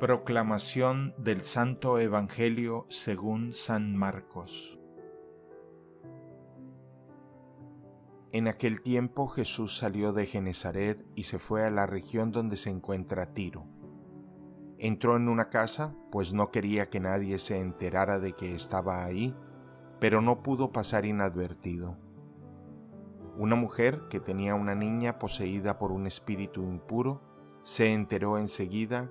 Proclamación del Santo Evangelio según San Marcos. En aquel tiempo Jesús salió de Genezaret y se fue a la región donde se encuentra Tiro. Entró en una casa, pues no quería que nadie se enterara de que estaba ahí, pero no pudo pasar inadvertido. Una mujer que tenía una niña poseída por un espíritu impuro se enteró enseguida